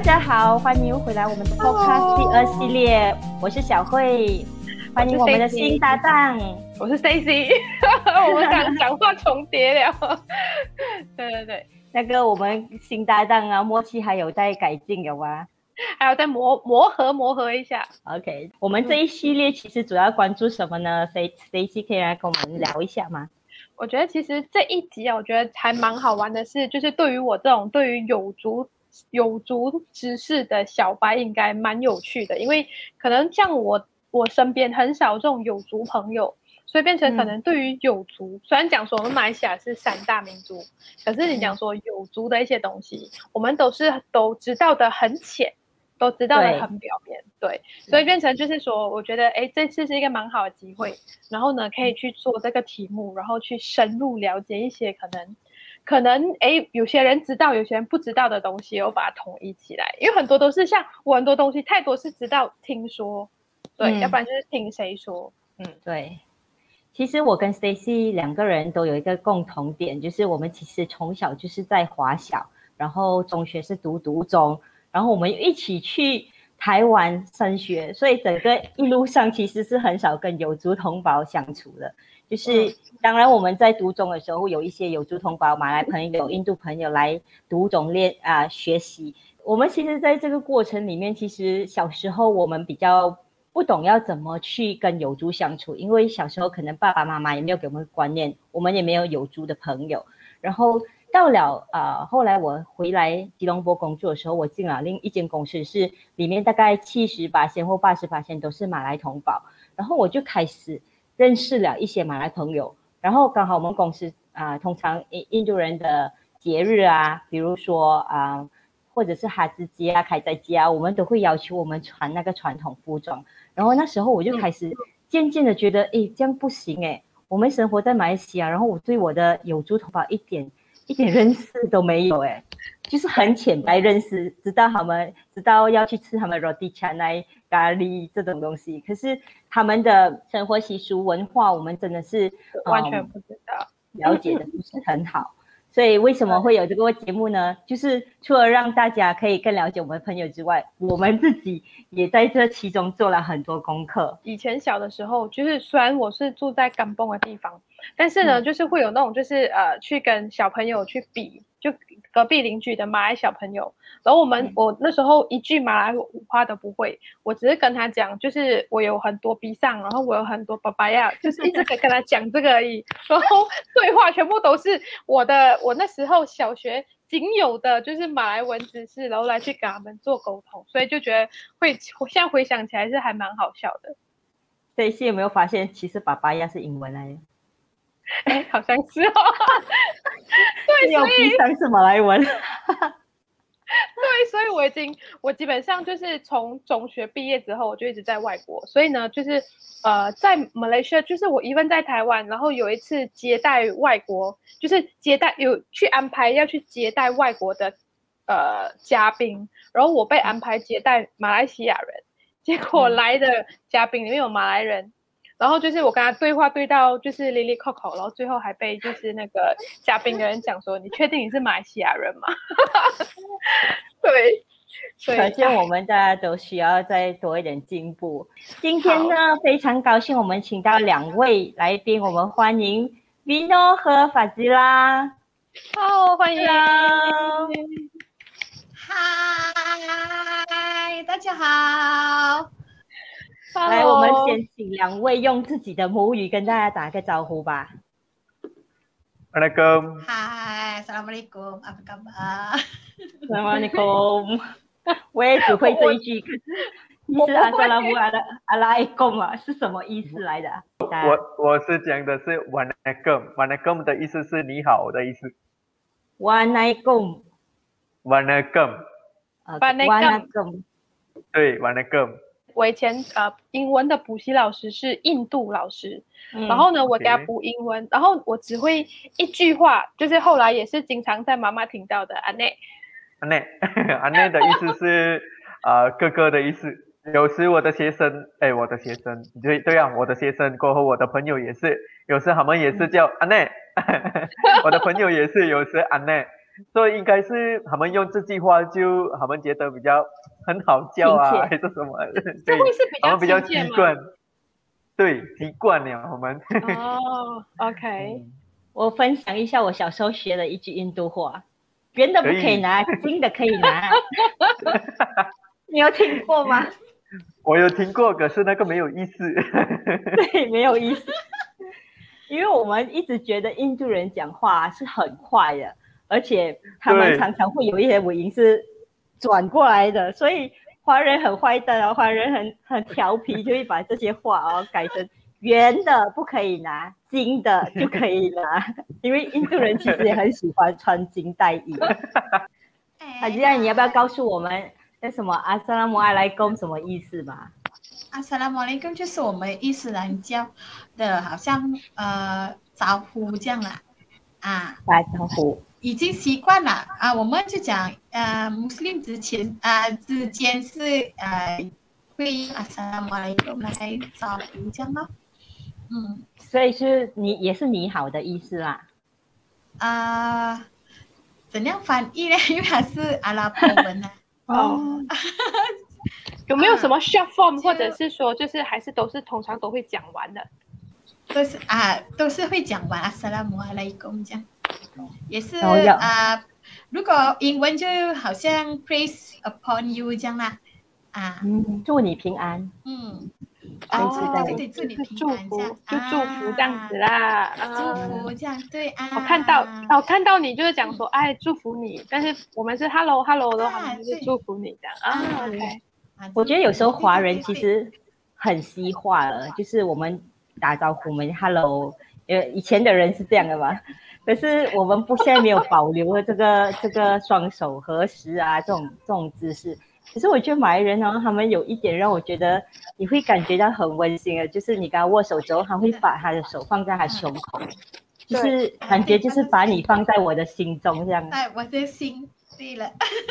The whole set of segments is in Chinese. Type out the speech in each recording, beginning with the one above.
大家好，欢迎回来我们的 Podcast 第二系列，我是小慧，欢迎我们的新搭档，我是 Stacy，我们讲讲话重叠了，对对对，那个我们新搭档啊，默契还有待改进有吗？还要再磨磨合磨合一下。OK，我们这一系列其实主要关注什么呢？Stacy 可以来跟我们聊一下吗？我觉得其实这一集啊，我觉得还蛮好玩的，是就是对于我这种对于有族有族知识的小白，应该蛮有趣的，因为可能像我我身边很少这种有族朋友，所以变成可能对于有族，虽然讲说我们马来西亚是三大民族，可是你讲说有族的一些东西，我们都是都知道的很浅。都知道的很表面，对，所以变成就是说，我觉得哎，这次是一个蛮好的机会，然后呢，可以去做这个题目，然后去深入了解一些可能，可能哎，有些人知道，有些人不知道的东西，我把它统一起来，因为很多都是像我很多东西太多是知道听说，对，要不然就是听谁说，嗯，对。其实我跟 Stacy 两个人都有一个共同点，就是我们其实从小就是在华小，然后中学是读读中。然后我们一起去台湾升学，所以整个一路上其实是很少跟有族同胞相处的。就是当然我们在读中的时候，有一些有族同胞、马来朋友、印度朋友来读中练啊学习。我们其实在这个过程里面，其实小时候我们比较不懂要怎么去跟有族相处，因为小时候可能爸爸妈妈也没有给我们观念，我们也没有有族的朋友，然后。到了啊，后来我回来吉隆坡工作的时候，我进了另一间公司，是里面大概七十八千或八十八千都是马来同胞，然后我就开始认识了一些马来朋友，然后刚好我们公司啊，通常印印度人的节日啊，比如说啊，或者是哈兹节啊、开斋节啊，我们都会要求我们穿那个传统服装，然后那时候我就开始渐渐的觉得，哎，这样不行哎，我们生活在马来西亚，然后我对我的有族同胞一点。一点认识都没有哎，就是很浅白认识，知道他们知道要去吃他们 roti canai 咖喱这种东西，可是他们的生活习俗文化，我们真的是完全不知道，了解的不是很好。所以为什么会有这个节目呢？就是除了让大家可以更了解我们朋友之外，我们自己也在这其中做了很多功课。以前小的时候，就是虽然我是住在甘崩的地方。但是呢，就是会有那种，就是呃，去跟小朋友去比，就隔壁邻居的马来小朋友。然后我们，我那时候一句马来话都不会，我只是跟他讲，就是我有很多鼻上，然后我有很多爸爸呀，就是一直跟跟他讲这个而已。然后对话全部都是我的，我那时候小学仅有的就是马来文知识，然后来去跟他们做沟通，所以就觉得会，现在回想起来是还蛮好笑的。这一期有没有发现，其实爸爸呀是英文来的？哎，好像是哦。对，所以三是马来文。对，所以我已经，我基本上就是从中学毕业之后，我就一直在外国。所以呢，就是呃，在马来西亚，就是我一问在台湾，然后有一次接待外国，就是接待有去安排要去接待外国的呃嘉宾，然后我被安排接待马来西亚人，结果来的嘉宾里面有马来人。然后就是我跟他对话对到就是 Lily Coco，然后最后还被就是那个嘉宾的人讲说，你确定你是马来西亚人吗？对，可见我们大家都需要再多一点进步。今天呢，非常高兴我们请到两位来宾，我们欢迎 Vino 和法吉拉。好，欢迎。嗨，大家好。来，我们先请两位用自己的母语跟大家打个招呼吧。Assalamualaikum。嗨，Assalamualaikum，apa khabar？Assalamualaikum。我也只会这一句，可是意思阿萨拉姆阿拉阿拉伊贡啊，是什么意思来的？我我是讲的是 Wanakum，Wanakum 的意思是你好的意思。Wanakum。Wanakum。对，Wanakum。我以前呃，英文的补习老师是印度老师，然后呢，我给他补英文，然后我只会一句话，就是后来也是经常在妈妈听到的阿内，阿内，阿内的意思是 呃哥哥的意思。有时我的学生，哎，我的学生，对对啊，我的学生过后，我的朋友也是，有时他们也是叫阿内，我的朋友也是有时阿内，所以应该是他们用这句话就他们觉得比较很好笑啊，还是什么？这 对，会是比较比较亲切吗？习惯，对，习惯了我们。哦，OK，嗯我分享一下我小时候学的一句印度话：圆的不可以拿，金的可以拿。你有听过吗？我有听过，可是那个没有意思。对，没有意思。因为我们一直觉得印度人讲话是很快的，而且他们常常会有一些尾音是转过来的，所以华人很坏蛋啊，华人很很调皮，就会把这些话哦改成圆的不可以拿，金的就可以拿。因为印度人其实也很喜欢穿金戴银。哎啊，这样你要不要告诉我们那什么阿萨拉姆阿莱贡什么意思嘛？阿萨拉姆阿莱贡就是我们伊斯兰教的，好像呃招呼这样啦，啊，打招呼。已经习惯了啊。我们就讲呃，穆斯林之前啊、之间是呃会用阿萨拉姆阿莱贡来招呼这样咯。嗯所以是你也是你好的意思啦。啊、怎样翻译呢？因为它是阿拉伯文啊。哦，有没有什么 short form，就或者是说就是还是都是通常都会讲完的？都是啊，都是会讲完阿萨拉姆阿莱贡这样，也是啊。如果英文就好像 praise upon you 这样啦，啊，嗯，祝你平安。嗯，啊，这对对，祝你平安这样，就祝福这样子啦。祝福这样对啊。我看到，哦，看到你就是讲说，哎，祝福你，但是我们是 hello hello 的话，就是祝福你这样啊。我觉得有时候华人其实很西化了，就是我们打招呼，我们 hello，呃，以前的人是这样的嘛。可是我们不现在没有保留了这个 这个双手合十啊这种这种姿势。可是我觉得马来人呢，他们有一点让我觉得你会感觉到很温馨的，就是你跟他握手之后，他会把他的手放在他胸口，就是感觉就是把你放在我的心中这样。哎，我的心对了，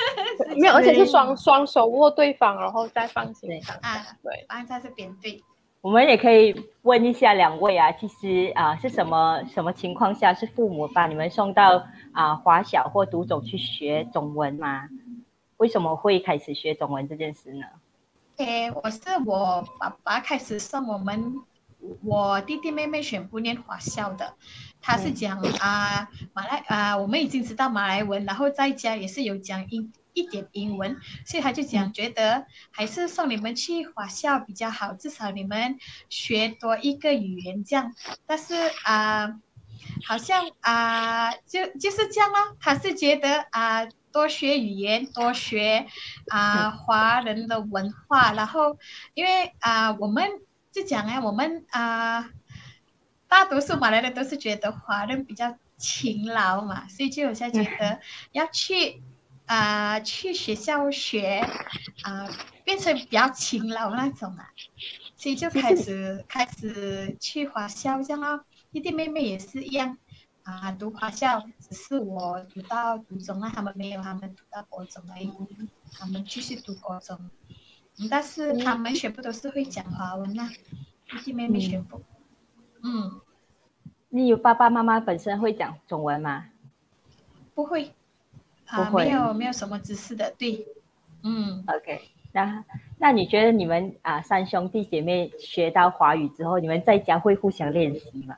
没有，而且是双双手握对方，然后再放心上。啊，对，放在这边对。我们也可以问一下两位啊，其实啊是什么什么情况下是父母把你们送到啊华小或读种去学中文吗？为什么会开始学中文这件事呢？诶，我是我爸爸开始送我们，我弟弟妹妹全部念华校的。他是讲啊、马来啊、我们已经知道马来文，然后在家也是有讲英一点英文，所以他就讲觉得还是送你们去华校比较好，至少你们学多一个语言这样。但是啊、好像啊、就就是这样咯。他是觉得啊、多学语言，多学啊、华人的文化，然后因为啊、我们就讲啊，我们啊、大多数马来人都是觉得华人比较勤劳嘛，所以就有些觉得要去啊、去学校学啊、变成比较勤劳那种啊，所以就开始开始去华校这样咯。弟弟妹妹也是一样啊，读华校，只是我读到读中啊，他们没有，他们读到国中而已，他们继续读国中。嗯，但是他们全部都是会讲华文啊，弟弟妹妹全部。嗯，你有爸爸妈妈本身会讲中文吗？不会，啊，不会没有没有什么知识的，对，嗯，OK，那那你觉得你们啊三兄弟姐妹学到华语之后，你们在家会互相练习吗？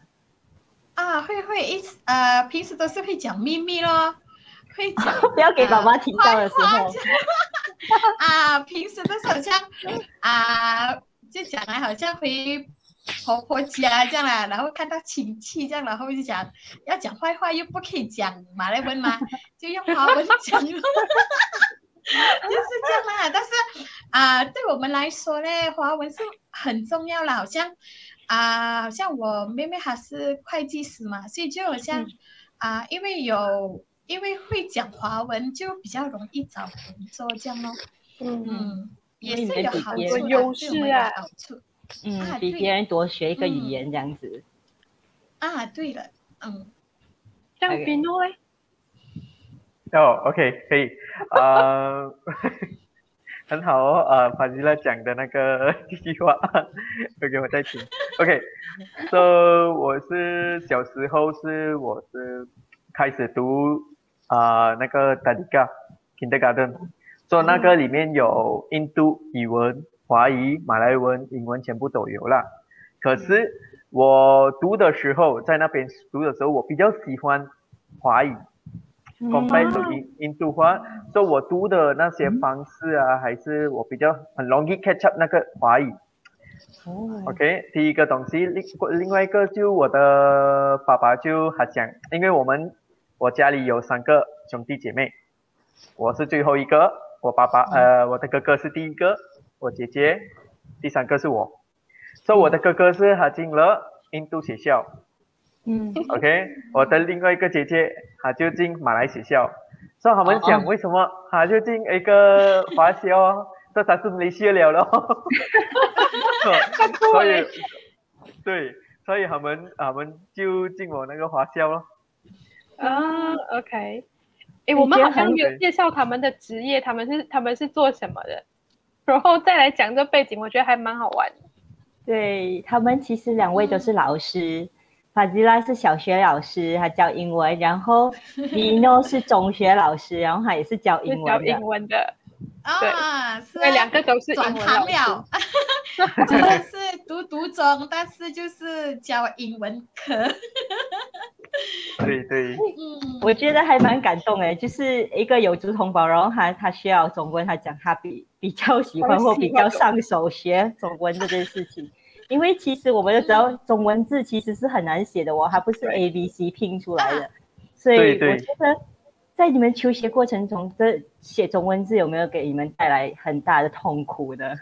啊，会会一直呃，平时都是会讲秘密咯，会讲 不要给爸爸听到的时候，啊，平时都是好像啊，就讲来，好像回婆婆家这样啦，然后看到亲戚这样，然后就讲要讲坏话又不可以讲马来文嘛，就用华文讲咯，就是这样啦。但是啊，对我们来说呢，华文是很重要啦，好像啊，好像我妹妹她是会计师嘛，所以就好像啊，因为有。因为会讲华文，就比较容易找工作这样咯。嗯，嗯，也是有好比别人处的，优对我们有势啊好处嗯，比别人多学一个语嗯言这样子。啊。对了，嗯，这样 OK 比诺嘞？哦，OK，可以，呃，很好哦，呃，法吉拉讲的那个这句话，OK，我再听，OK，so 我是小时候是我是开始读啊那个 Tadika Kindergarten，所以那个里面有印度语文、华语、马来文、英文全部都有啦。可是我读的时候，在那边读的时候，我比较喜欢华语。compared to 印印度话，所以我读的那些方式啊，还是我比较很容易 catch up 那个华语。哦 OK，第一个东西，另另外一个就我的爸爸就他讲，因为我们我家里有三个兄弟姐妹，我是最后一个，我爸爸呃我的哥哥是第一个，我姐姐第三个是我，所以我的哥哥是他进了印度学校。嗯 OK，我的另外一个姐姐，她就进马来学校，所以他们讲为什么她就进一个华校哦，这才是马来西亚了咯。所以，对，所以他们他们就进我那个华校咯。啊，OK。诶，我们好像有介绍他们的职业，他们是他们是做什么的，然后再来讲这背景，我觉得还蛮好玩的。对他们其实两位都是老师，法吉拉是小学老师，他教英文，然后 Vino 是中学老师，然后他也是教英文的 教英。文的，啊，是对，两个都是转行老了，真的是读读中，但是就是教英文科。对对，嗯，我觉得还蛮感动诶，就是一个有族同胞，然后他他需要中文，他讲他比比较喜欢或比较上手学中文这件事情，因为其实我们都知道中文字其实是很难写的哦，它不是 A B C 拼出来的，所以对对我觉得在你们求学过程中，这写中文字有没有给你们带来很大的痛苦呢？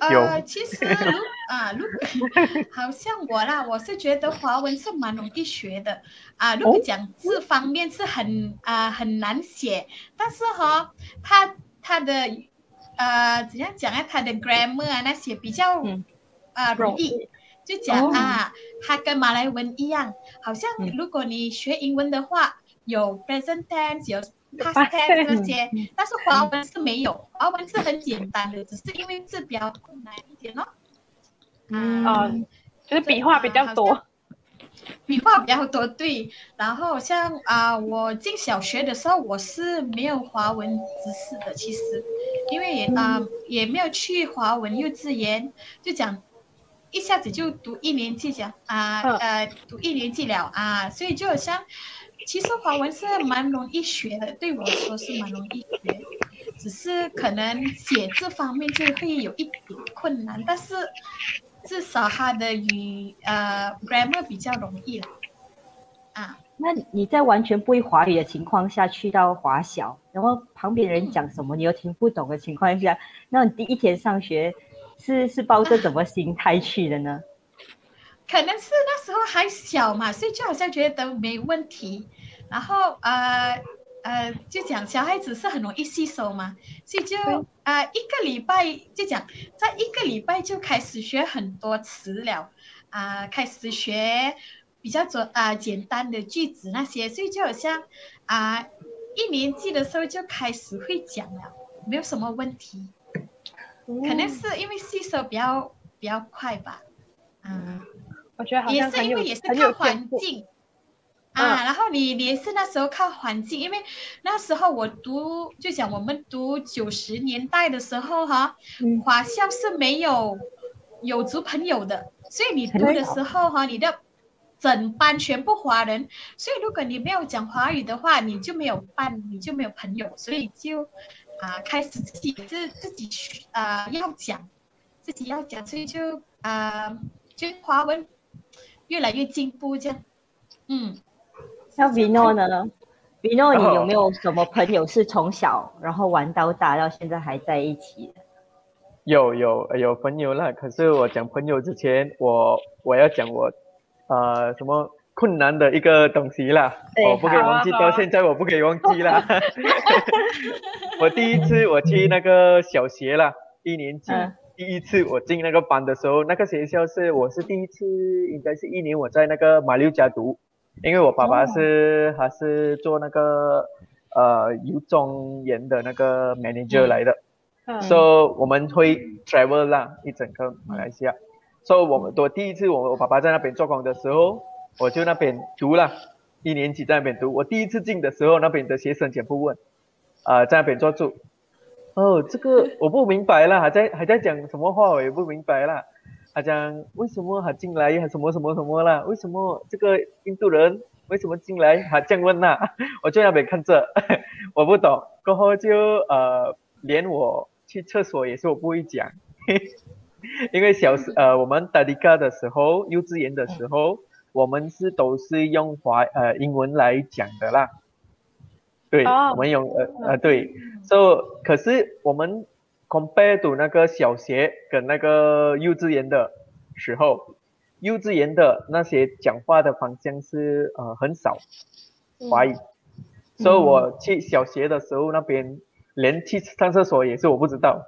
呃，其实如 啊，如果 好像我啦，我是觉得华文是蛮容易学的啊。如果讲字方面是很啊很难写，但是哈，它它的呃怎样讲啊，它的 grammar 啊那些比较嗯啊容易。就讲哦啊，它跟马来文一样，好像嗯如果你学英文的话，有 present tense，有 past tense 这些，但是华文是没有，华文是很简单的，只是因为字比较困难一点咯。嗯哦就是笔画比较多。笔画比较多，对。然后像啊、我进小学的时候，我是没有华文知识的，其实，因为也啊、也没有去华文幼稚园，就讲一下子就读一年级讲啊嗯呃读一年级了啊，所以就好像其实华文是蛮容易学的，对我来说是蛮容易学，只是可能写字方面就会有一点困难，但是至少它的语呃 grammar 比较容易了啊。那你在完全不会华语的情况下去到华小，然后旁边人讲什么你又听不懂的情况下，那你第一天上学是是抱着怎么心态去的呢？可能是那时候还小嘛，所以就好像觉得没问题。然后呃呃，就讲小孩子是很容易吸收嘛，所以就啊、呃、一个礼拜就讲，在一个礼拜就开始学很多词了啊、开始学比较简啊、简单的句子那些，所以就好像啊、一年级的时候就开始会讲了，没有什么问题。可能是因为吸收比较比较快吧，嗯。我觉得好也像很有是因为也是很有看天赋。环境嗯。啊，然后你你也是那时候靠环境，因为那时候我读就讲我们读九十年代的时候哈，嗯。华校是没有有族朋友的，所以你读的时候哈，你的整班全部华人，所以如果你没有讲华语的话，你就没有伴，你就没有朋友，所以就啊开始自己自自己学啊要讲，自己要讲，所以就啊就华文越来越进步这样，嗯。像 Vino 呢？Vino，你哦有没有什么朋友是从小然后玩到大，到现在还在一起的？有有有朋友啦，可是我讲朋友之前，我我要讲我呃什么困难的一个东西啦，我不可以忘记，到现在我不可以忘记啦。我第一次我去那个小学啦，一年级。嗯第一次我进那个班的时候，那个学校是我是第一次，应该是一年我在那个马六甲读，因为我爸爸是、他是做那个呃邮中员的那个 manager 来的，嗯 so 我们会 travel 啦，一整个马来西亚。so 我们我第一次我我爸爸在那边做工的时候，我就那边读了，一年级在那边读。我第一次进的时候，那边的学生全部问，啊、在那边做住。哦，这个我不明白了，还在还在讲什么话，我也不明白了。他讲为什么他进来，还什么什么什么啦？为什么这个印度人为什么进来？还这样问啦，我就在那边看着，我不懂。过后就呃，连我去厕所也是我不会讲，因为小时呃我们达迪卡的时候，幼稚园的时候，我们是都是用华呃英文来讲的啦。对，哦我们用呃呃对，so 可是我们 compare to 那个小学跟那个幼稚园的时候，幼稚园的那些讲话的方向是呃很少华语，所以我去小学的时候那边连去上厕所也是我不知道。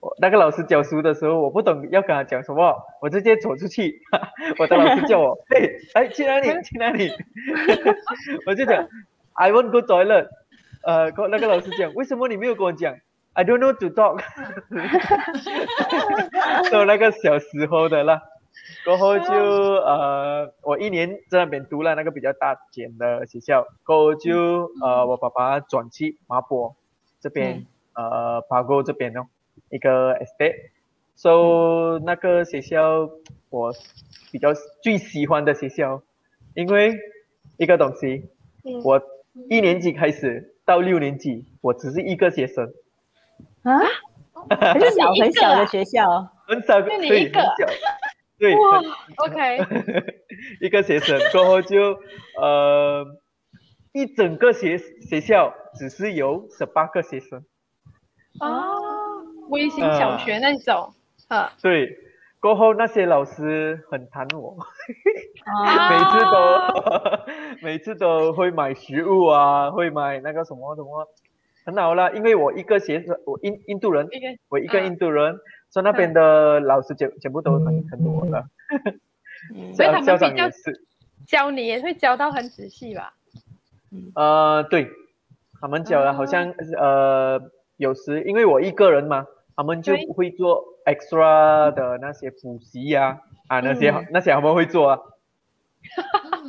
我那个老师教书的时候，我不懂要跟他讲什么，我直接走出去。我的老师叫我，哎，哎，去哪里？去哪里？我就讲，I want go toilet。呃，跟那个老师讲，为什么你没有跟我讲？I don't know to talk。就那个小时候的啦，过后就呃，我一年在那边读了那个比较大间的学校，过后就呃，我爸爸转去麻坡这边，呃，巴沟这边哦，一个 estate。So 那个学校我比较最喜欢的学校，因为一个东西，嗯我一年级开始到六年级，我只是一个学生，啊，很小很小的学校，很少个，就你对，一个很小，对，哇，OK，一个学生过后就呃，一整个学学校只是有十八个学生，哦，微型小学那种，呃，对，过后那些老师很疼我，啊。每次都 每次都会买食物啊，会买那个什么什么，很好啦，因为我一个学生，我印印度人，我一个嗯印度人，所以那边的老师全全部都很很我的，嗯。所以他们校长比较也是。教你也会教到很仔细吧？呃，对，他们教的好像、呃，有时因为我一个人嘛，他们就不会做 extra 的那些补习呀、啊，那些、嗯那些他们会做啊。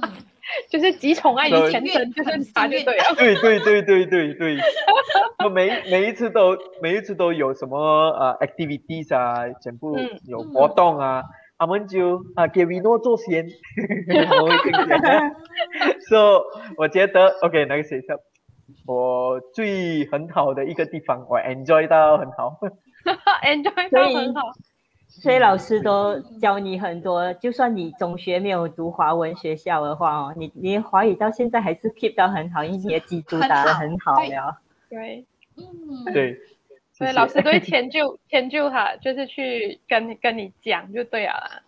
嗯 就是集宠爱于对前身，就是他就对了。对对对对对对，我每每一次都每一次都有什么呃 activities 啊，全部嗯有活动啊，他们就啊给 Reno 做先，我会这样讲。So 我觉得 OK 那个学校我最很好的一个地方，我 enjoy 到很好。enjoy 所以到很好。所以老师都教你很多，就算你中学没有读华文学校的话哦，你你的华语到现在还是 keep 到很好，因为你的基础打得很好很了。对，嗯，对，所以谢谢老师都会迁就迁就他，就是去跟跟你讲就对了啦。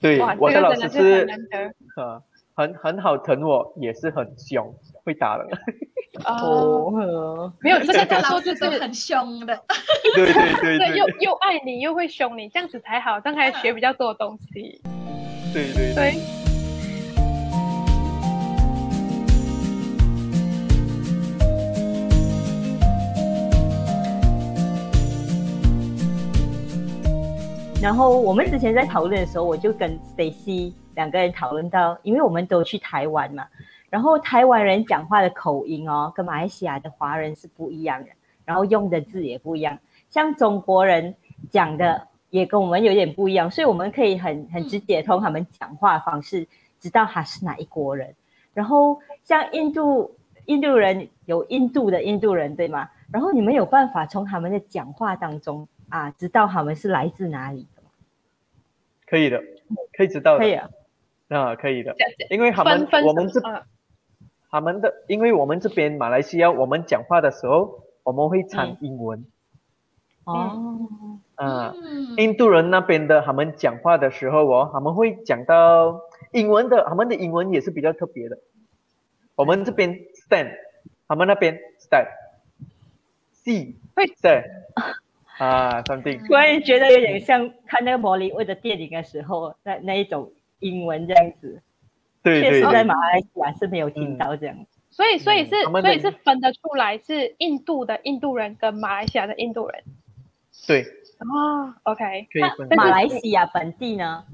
对哇，我的老师是呃很很好疼我，也是很凶，会打人。哦。哦，没有这个这个叫做就是很凶的。对对对 对，又又爱你又会凶你，这样子才好，这样才学比较多东西。对对对。对，然后我们之前在讨论的时候，我就跟 Stacy 两个人讨论到，因为我们都去台湾嘛，然后台湾人讲话的口音哦，跟马来西亚的华人是不一样的，然后用的字也不一样，像中国人讲的也跟我们有点不一样，所以我们可以很很直接从他们讲话方式知道他是哪一国人。然后像印度印度人有印度的印度人对吗？然后你们有办法从他们的讲话当中啊，知道他们是来自哪里的吗？可以的，可以知道的。可以啊，啊，可以的，因为他们分分我们这嗯他们的，因为我们这边马来西亚，我们讲话的时候，我们会掺嗯英文。哦，啊，嗯。印度人那边的他们讲话的时候哦，他们会讲到英文的，他们的英文也是比较特别的。我们这边 stand，他们那边 stand，see 会 stand，啊，something，突然觉得有点像看那个魔力味的电影的时候，那那一种英文这样子，对对确实在，马来西亚是没有听到这样。所以所以是所以是分得出来是印度的印度人跟马来西亚的印度人。对，哦，OK，那马来西亚本地呢，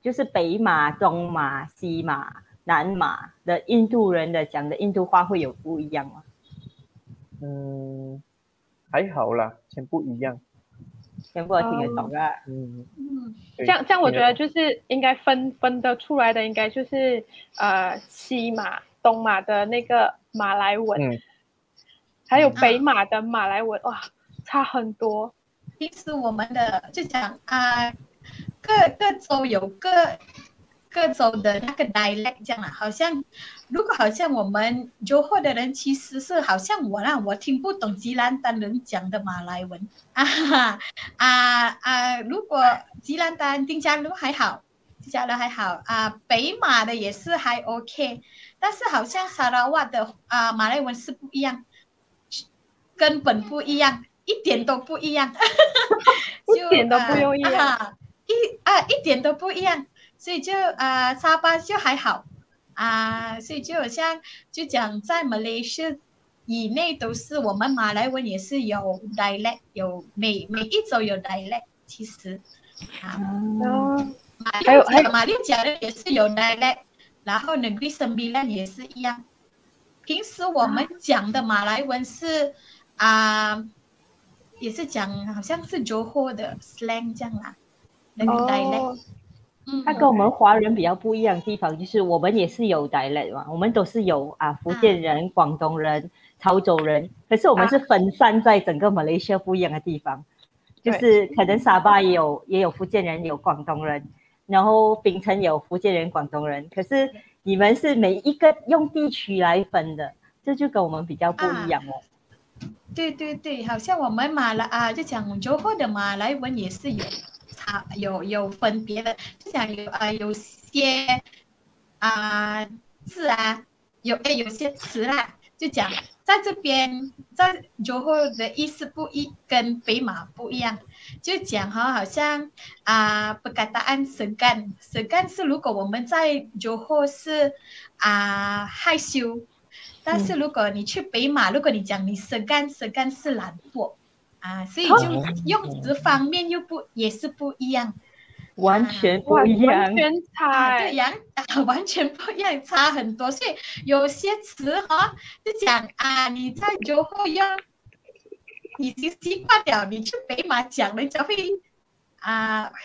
就是北马、东马、西马、南马的印度人的讲的印度话会有不一样吗？嗯，还好啦，全部一样。全部都听得懂啊。嗯，嗯，对这样这样，我觉得就是应该分分得出来的，应该就是呃西马、东马的那个马来文，嗯，还有嗯。北马的马来文，哇，差很多。平时我们的就讲啊，各各州有各各州的那个 dialect 这样啦，好像如果好像我们柔和的人，其实是好像我啦，我听不懂吉兰丹人讲的马来文。啊哈啊啊！如果吉兰丹、丁加鲁还好，丁加鲁还好啊，北马的也是还 OK，但是好像沙拉瓦的啊马来文是不一样，根本不一样，一点都不一样，就一点都不一样。啊一啊一点都不一样，所以就啊沙巴就还好啊，所以就好像就讲在马来西亚以内都是我们马来文也是有 dialect，有每每一州有 dialect，其实啊。还有还有马六甲的也是有 dialect，然后 Negeri Sembilan 也是一样。平时我们讲的马来文是啊、也是讲好像是 Johor 的 slang 这样啦，那个 dialect，、它跟我们华人比较不一样的地方，就是我们也是有 dialect 嘛，我们都是有啊福建人、广东人、潮州人，可是我们是分散在整个马来西亚不一样的地方，就是可能沙巴也有也有福建人，有广东人，然后槟城有福建人、广东人，可是你们是每一个用地区来分的，这就跟我们比较不一样哦。对对对，好像我们马来啊，就讲 Johor 的马来文也是有差有有分别的，就讲有啊有些啊字啊，有哎有些词啦，就讲在这边在 Johor 的意思不一，跟北马不一样，就讲哈，好像啊 perkataan segan segan 是如果我们在 Johor 是啊害羞。但是如果你去北马，如果你讲你 segan segan 是懒惰啊，所以就用词方面又不也是不一样。完全不，一样完。全差对，呀啊 完全不一样，差很多。所以有些词哈，就讲啊，你在酒后用已经习惯了，你去北马讲，人家会啊，会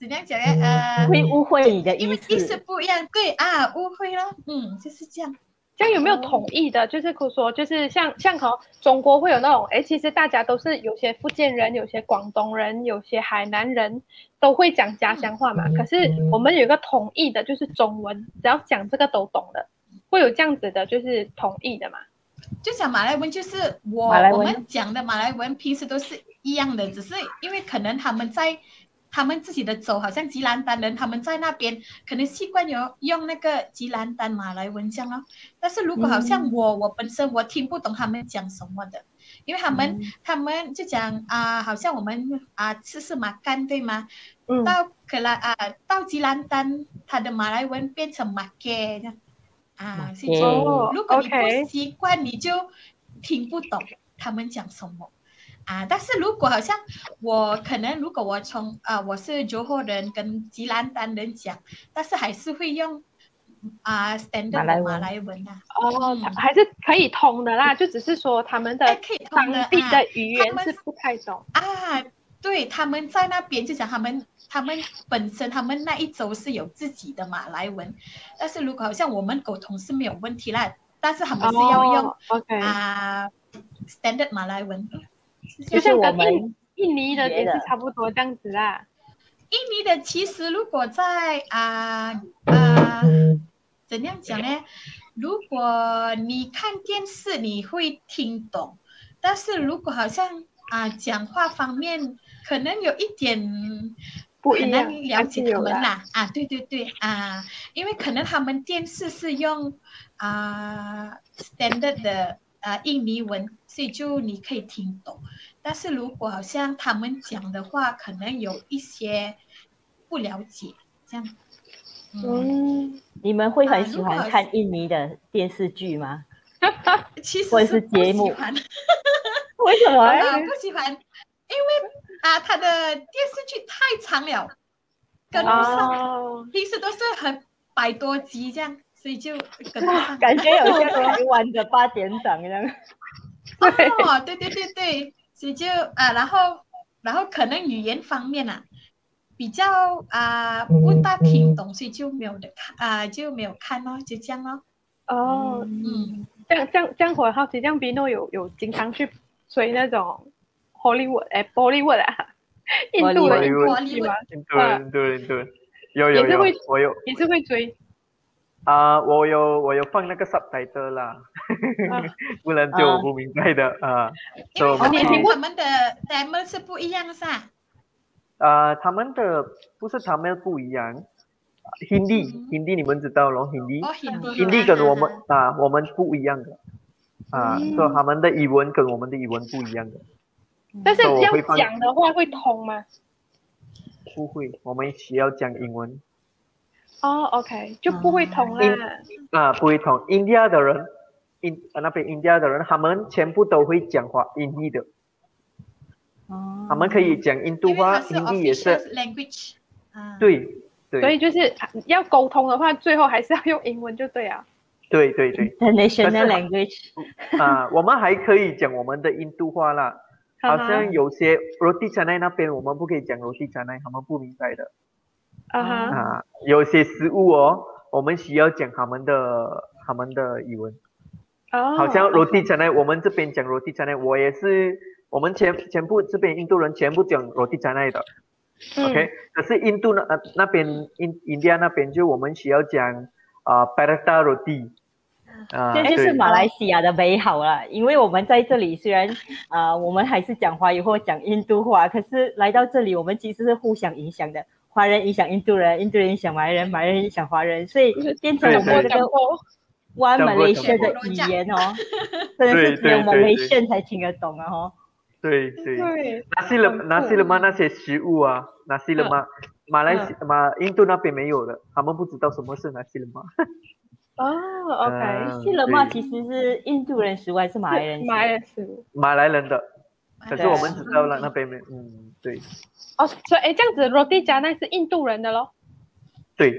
怎样讲呢？呃，会误会你的意因为意思思，不一样，对啊，误会了，嗯，就是这样。这样有没有统一的？就是说，就是像像可能中国会有那种，哎，其实大家都是有些福建人，有些广东人，有些海南人都会讲家乡话嘛。可是我们有一个统一的，就是中文，只要讲这个都懂的，会有这样子的，就是统一的嘛。就讲马来文，就是我我们讲的马来文，平时都是一样的，只是因为可能他们在他们自己的州，好像吉兰丹人，他们在那边可能习惯有用那个吉兰丹马来文这样咯。但是如果好像我，我本身我听不懂他们讲什么的，因为他们、他们就讲啊、好像我们啊吃是马干对吗？嗯，到可兰啊，到吉兰丹，他的马来文变成马给这样啊，所以就哦如果你不习惯，你就听不懂他们讲什么啊。但是如果好像我可能如果我从啊我是九后人跟吉兰丹人讲，但是还是会用啊 standard 马来文的马来文啊，哦，嗯还是可以通的啦，就只是说他们哎的可以通当的啊地的语他们言是不太懂。啊，对，他们在那边就讲他们他们本身他们那一周是有自己的马来文，但是如果好像我们沟通是没有问题啦，但是他们是要用、啊 standard 马来文。就是我像跟印们印尼的也是差不多这样子啦。印尼的其实如果在啊啊怎样讲呢？如果你看电视你会听懂，但是如果好像啊讲话方面可能有一点很不可能了解他们啦啊，对对对啊，因为可能他们电视是用啊 standard 的啊印尼文，所以就你可以听懂。但是如果好像他们讲的话，可能有一些不了解，这样。嗯，嗯，你们会啊很喜欢看印尼的电视剧吗？其实或者是不节目喜欢 为什么？啊，不喜欢，因为啊，他的电视剧太长了，跟不上。哦，平时都是很百多集这样，所以就。感觉有像台湾的八点档一样。哦，对对对对，所以就啊，然后然后可能语言方面啊，比较啊不大听懂，所以就没有的看啊就没有看咯，就这样咯。哦，嗯，这样这样这样，我好奇，这样 Bino 有有经常去追那种 Hollywood 哎 Bollywood 啊，印度的 Bollywood 印度剧吗？印度人，印度人，印度人，有有有也是会，我有也是会追啊、我有我有放那个 subtitle 啦，啊。不然就我不明白的啊。因为所以我们他们你听过他们的 t a m l 是不一样是吧？啊，他们的不是他们不一样，Hindi 嗯。Hindi 你们知道咯，Hindi？哦，Hindi Hindi 跟我们啊。我们不一样的。啊，嗯。所以他们的语文跟我们的语文不一样的，但是要讲的话会通吗？不会，我们需要讲英文哦，OK，就不会同啦。啊，不会同 India 的人，印那边 India 的人，他们全部都会讲华 Hindi 的，哦他们可以讲印度话因为它是，Hindi 也是 language。啊，对对所以就是要沟通的话，最后还是要用英文就对啊。对对对 international language。啊，我们还可以讲我们的印度话啦。好像有些 roti canai 那边我们不可以讲 roti canai，他们不明白的啊哈，啊。有些食物哦，我们需要讲他们的他们的语文。哦，好像 roti canai，我们这边讲 roti canai，我也是，我们全全部这边印度人全部讲 roti canai 的。嗯 OK，可是印度那呃那边印印度那边就我们需要讲啊 paratha roti 啊，这就是马来西亚的美好了，因为我们在这里虽然啊、呃我们还是讲华语或讲印度话，可是来到这里，我们其实是互相影响的，华人影响印度人，印度人影响马来人，马来人影响华人，所以变成我们这个讲过 One Malaysia 的语言哦，真的是只有对对对 Malaysian 才听得懂啊哦。对对。对，纳西勒很酷纳西勒玛那些食物啊，纳西勒玛，马来西马印度那边没有的，他们不知道什么是纳西勒玛。哦，OK，嗯西勒玛对其实是印度人食物还是马来人？马来人食物。马来人的，可是对。我们知道了那边没，嗯，对。哦，所以哎，这样子 roti 加那是印度人的咯。对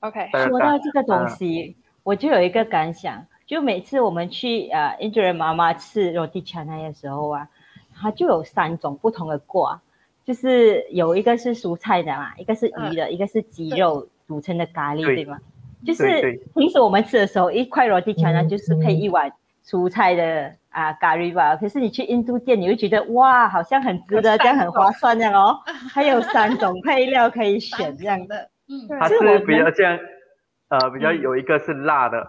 ，OK，说到这个东嗯西，我就有一个感想，就每次我们去呃印度人妈妈吃 roti canai 的时候啊，它就有三种不同的挂，就是有一个是蔬菜的嘛，一个是鱼的，一个是鸡肉组成的咖喱，对。对吗？就是平时我们吃的时候，一块 roti canai 就是配一碗蔬菜的啊咖喱吧。可是你去印度店，你会觉得哇，好像很值得，这样很划算这样哦。还有三种配料可以选这样。的，嗯，对它是比较这样，呃，比较嗯有一个是辣的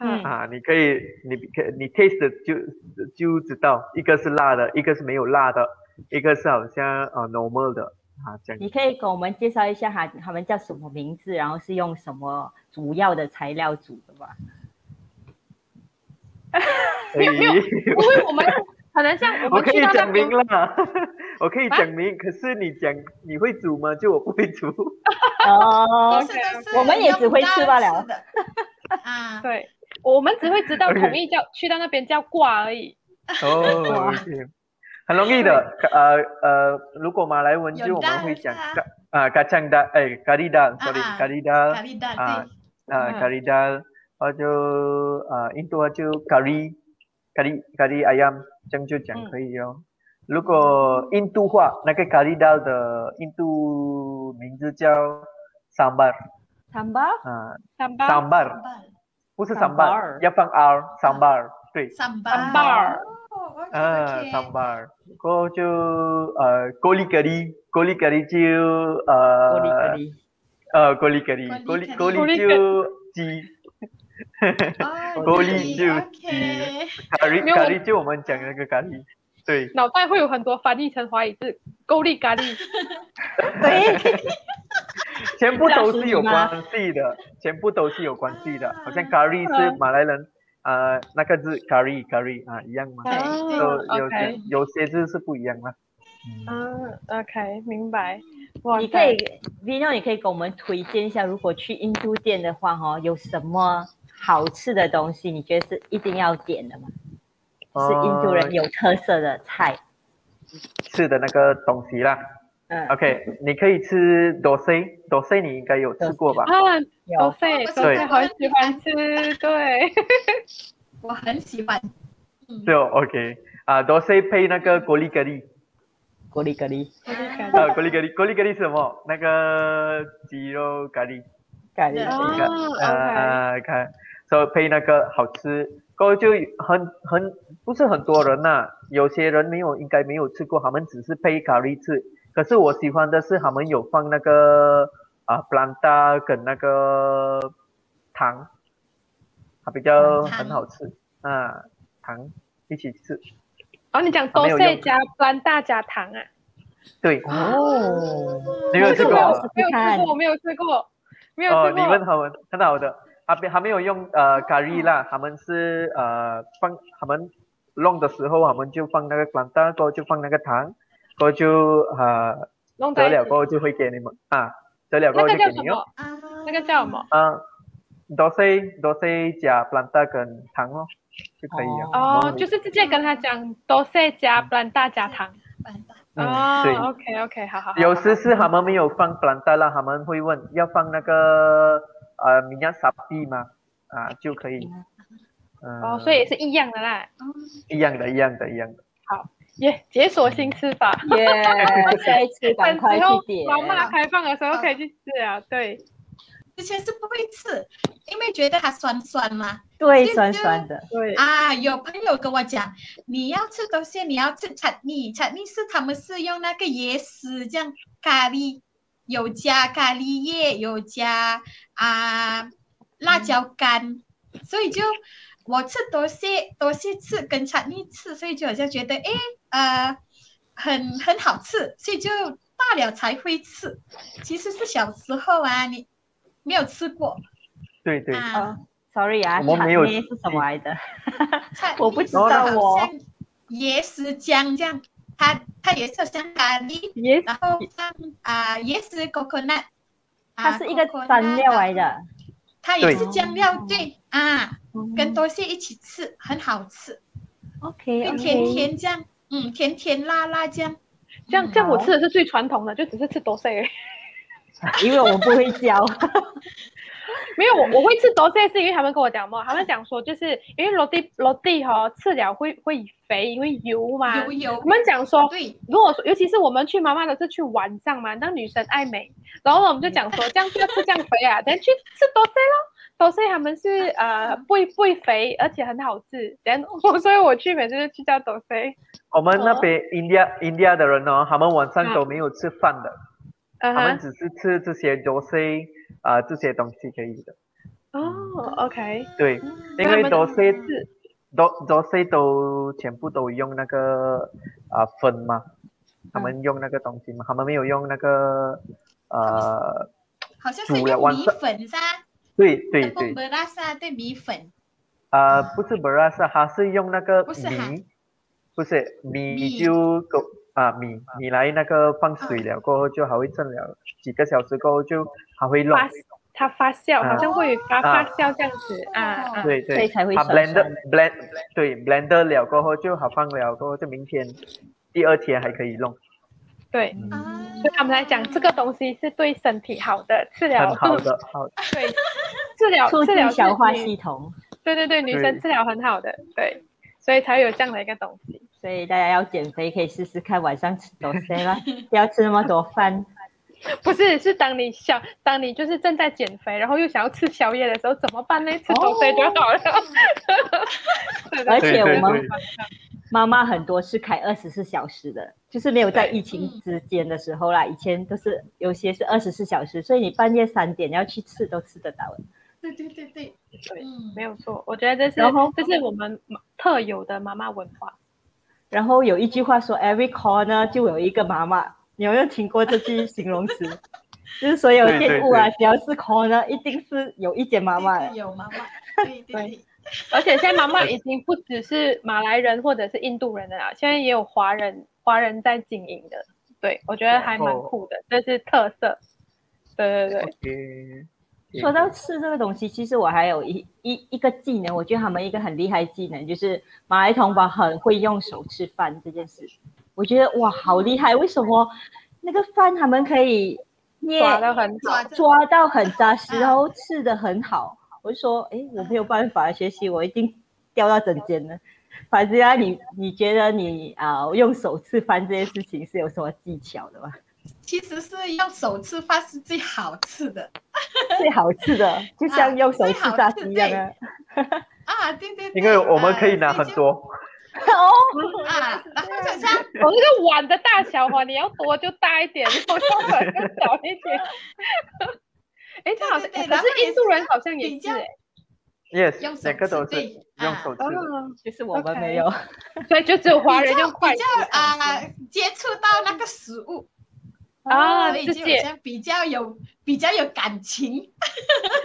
嗯啊，你可以你可你 taste 就就知道，一个是辣的，一个是没有辣的，一个是好像呃 normal 的啊，这样。你可以给我们介绍一下哈，他们叫什么名字，然后是用什么主要的材料煮的吧？没有没有哎。因为我们可能像我我们去可以讲到那边明了，我可以啊 讲明，可是你讲你会煮吗？就我不会煮。哦是是我们也只会吃罢了。啊，对，我们只会知道统一叫去到那边叫挂而已。哦 很容易的。呃呃，如果马来文就我们会讲是啊咖啊 kacang dal，哎咖喱 dal，sorry 啊啊咖喱蛋啊对，啊嗯咖喱 dal，或者啊印度话就 curry curry curry ayam，这样就讲嗯可以哦。如果印度话那个咖喱 dal 的印度名字叫 sambar 餐包啊三八 sambar，不是 sambar sambar，要放 r sambar，对。sambar Sambar 哦啊，OK，OK，sambar，嗰就呃咖喱咖喱，咖喱咖喱就咖喱咖呃喱，呃咖喱咖喱，咖喱咖咖喱咖喱喱就鸡，哦咖喱就咖喱就我们讲那个咖喱，对。脑袋会有很多翻译成华语字，勾力咖喱。对，全部都是有关系的，全部都是有关系的，好像啊咖喱是嗯马来人呃那个字咖喱咖喱啊一样吗，有些有些字是不一样的。嗯，OK，明白。哇你可以 Vino，你可以给我们推荐一下，如果去印度店的话，哈，有什么好吃的东西？你觉得是一定要点的吗？是印度人有特色的菜。吃的那个东西啦。嗯，OK，你可以吃 dosa，dosa 你应该有吃过吧？啊，有都费都对费很喜欢吃，对，我很喜欢。嗯，就 OK 啊，dosa 配那个果粒咖喱，咖喱咖喱啊，锅里咖喱，锅里咖喱是什么？那个鸡肉咖喱，咖喱，对。啊你看，哦啊，看，所以配那个好吃，过后就很很不是很多人呐、有些人没有，应该没有吃过，他们只是配咖喱吃。可是我喜欢的是他们有放那个啊 n t a 跟那个糖，它比较很好吃啊，糖一起吃，哦你讲还没有用都费加兰大加糖啊，对，哦，你有吃过？吗这个我？没有吃看过，没有吃过，没有哦，吃过你问。他们很好的，他没还没有用呃咖喱啦，他们是呃放他们弄的时候，他们就放那个广大，过后就放那个糖，过后就呃弄得了过后就会给你们啊，得了过后就给你哦个叫什么？啊，那个叫什么？啊，dosa dosa 加 p l a n t a 跟糖哦就可以了。哦，嗯就是直接跟他讲多塞加兰大加糖。办的？嗯对哦，OK OK，好好好。有时是他们没有放 n t a 啦，他们会问要放那个呃米亚沙比吗？啊就可以。嗯、哦，所以也是一样的啦。嗯，一样的，一样的，一样的。好耶，解锁新吃法。耶，下一次赶快等之后去点。妈妈开放的时候可以去吃啊。对，之前是不会吃，因为觉得它酸酸嘛。对，酸酸的，对，啊，有朋友跟我讲，你要吃东西，你要吃炒米，炒米是他们是用那个椰丝这样咖喱，有加咖喱叶，有加啊辣椒干，所以就我吃多些多些吃跟炒米吃，所以就好像觉得诶呃很很好吃，所以就大了才会吃。其实是小时候啊，你没有吃过。对对。啊哦。，sorry 啊，我们没有茶妹是什么来的？菜我不知道道哦像椰丝浆这样，它它也是像咖喱，也然后像啊、椰丝 coconut，啊它是一个蘸料来的，它也是对。酱料，对啊，跟多多蟹一起吃，很好吃，OK 甜甜这样，嗯，甜甜辣辣这样，这样这样我吃的是最传统的，就只是吃多塞而已。因为我不会教。没有，我我会吃多塞是因为他们跟我讲嘛，他们讲说就是因为落地落地哈吃了会会肥，因为油嘛。油油他，们讲说，对，如果说尤其是我们去妈妈的是去晚上嘛，那女生爱美，然后我们就讲说 这样不要吃这样肥啊，等去吃多塞咯。多塞他们是呃不会不会肥，而且很好吃。等我 所以我去每次就去叫多塞。我们那边 India India 的人哦，他们晚上都没有吃饭的，嗯他们，只是吃这些 dosa 啊、这些东西可以的。哦，OK，对，因为他们 dosa 是 do dosa 都全部都用那个啊、粉嘛，他们用那个东西嘛，他们没有用那个呃，好像是煮了用米粉噻，对对对 e a s a 对米粉，啊、不是 e r a s 它是用那个不是哈。米，不是米米。就够啊米米来那个放水了过后就还会蒸了几个小时过后就还会弄。发，它发酵，啊。好像会发啊。发酵这样子啊啊。对所以对，它才会酸 blend 酸的 blend 对 blender 了过后就好放了过后就明天第二天还可以弄，对，啊，所以他们来讲这个东西是对身体好的，治疗很好的好。的 对，治疗治疗消化系统，对对对，女生治疗很好的，对，所以才会有这样的一个东西。所以大家要减肥可以试试看，晚上吃多些啦，不要吃那么多饭。不是，是当你想，当你就是正在减肥，然后又想要吃宵夜的时候，怎么办呢？吃东西就好了。而且我们妈妈很多是开二十四小时的，就是没有在疫情之间的时候啦，以前都是有些是二十四小时，所以你半夜三点要去吃都吃得到的。对对对对，对嗯，没有错，我觉得这是然后这是我们特有的妈妈文化。然后有一句话说，every corner 就有一个妈妈，你有没有听过这句形容词？就是所有店铺啊，只要是 corner，一定是有一间妈妈的。有妈妈，对对对，而且现在妈妈已经不只是马来人或者是印度人的啦，现在也有华人华人在经营的。对，我觉得还蛮酷的，这是特色。对对对。说到吃这个东西，其实我还有一一一个技能，我觉得他们一个很厉害的技能，就是马来同胞很会用手吃饭这件事。我觉得哇，好厉害！为什么那个饭他们可以捏抓的很好抓，抓到很扎实，啊然后吃的很好。我就说，哎，我没有办法学习，我一定掉到整间了。反正啊，你你觉得你啊、用手吃饭这件事情是有什么技巧的吗？其实是用手吃饭是最好吃的。最好吃的，就像用手吃炸鸡一样啊。啊，对对对，因为我们可以拿很多，哦，啊，然后就像我那个碗的大小嘛，你要多就大一点，我要碗就小一点。哎，这好像，可是印度人好像也是哎，yes，用手两个都是用手吃。的。哦，就是我们没有。所以就只有华人用筷子比较啊、接触到那个食物啊，所以就好像比较有比较有感情，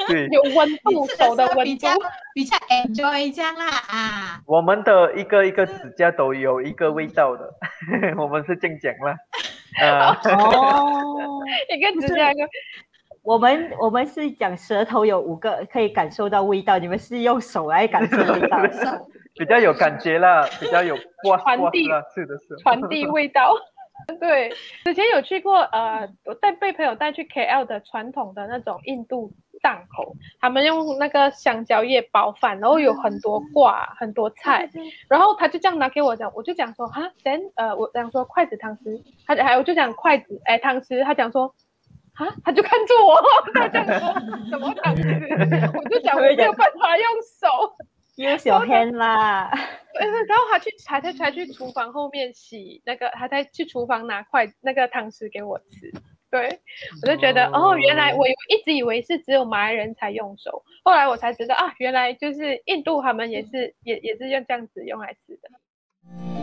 对，有温度，吃手的温度比较。比较 enjoy 这样啦啊。我们的一个一个指甲都有一个味道的，我们是这样讲啦。啊，哦，一个指甲一个，我们我们是讲舌头有五个可以感受到味道，你们是用手来感受味道。比较有感觉啦，比较有传递啦，吃的是。传递味道。对，之前有去过，呃，我带被朋友带去 KL 的传统的那种印度档口，他们用那个香蕉叶包饭，然后有很多挂，很多菜，然后他就这样拿给我讲，我就讲说哈，then 呃，我讲说筷子汤匙，他还我就讲筷子，哎，汤匙，他讲说。啊，他就看住我，他这样说 什么汤匙？我就讲我没有办法用手，Use your hand 啦。对对，然后他去才才才去厨房后面洗那个，他在去厨房拿筷那个汤匙给我吃。对，我就觉得哦原来我一直以为是只有马来人才用手，后来我才知道啊，原来就是印度他们也是也也是用这样子用来吃的。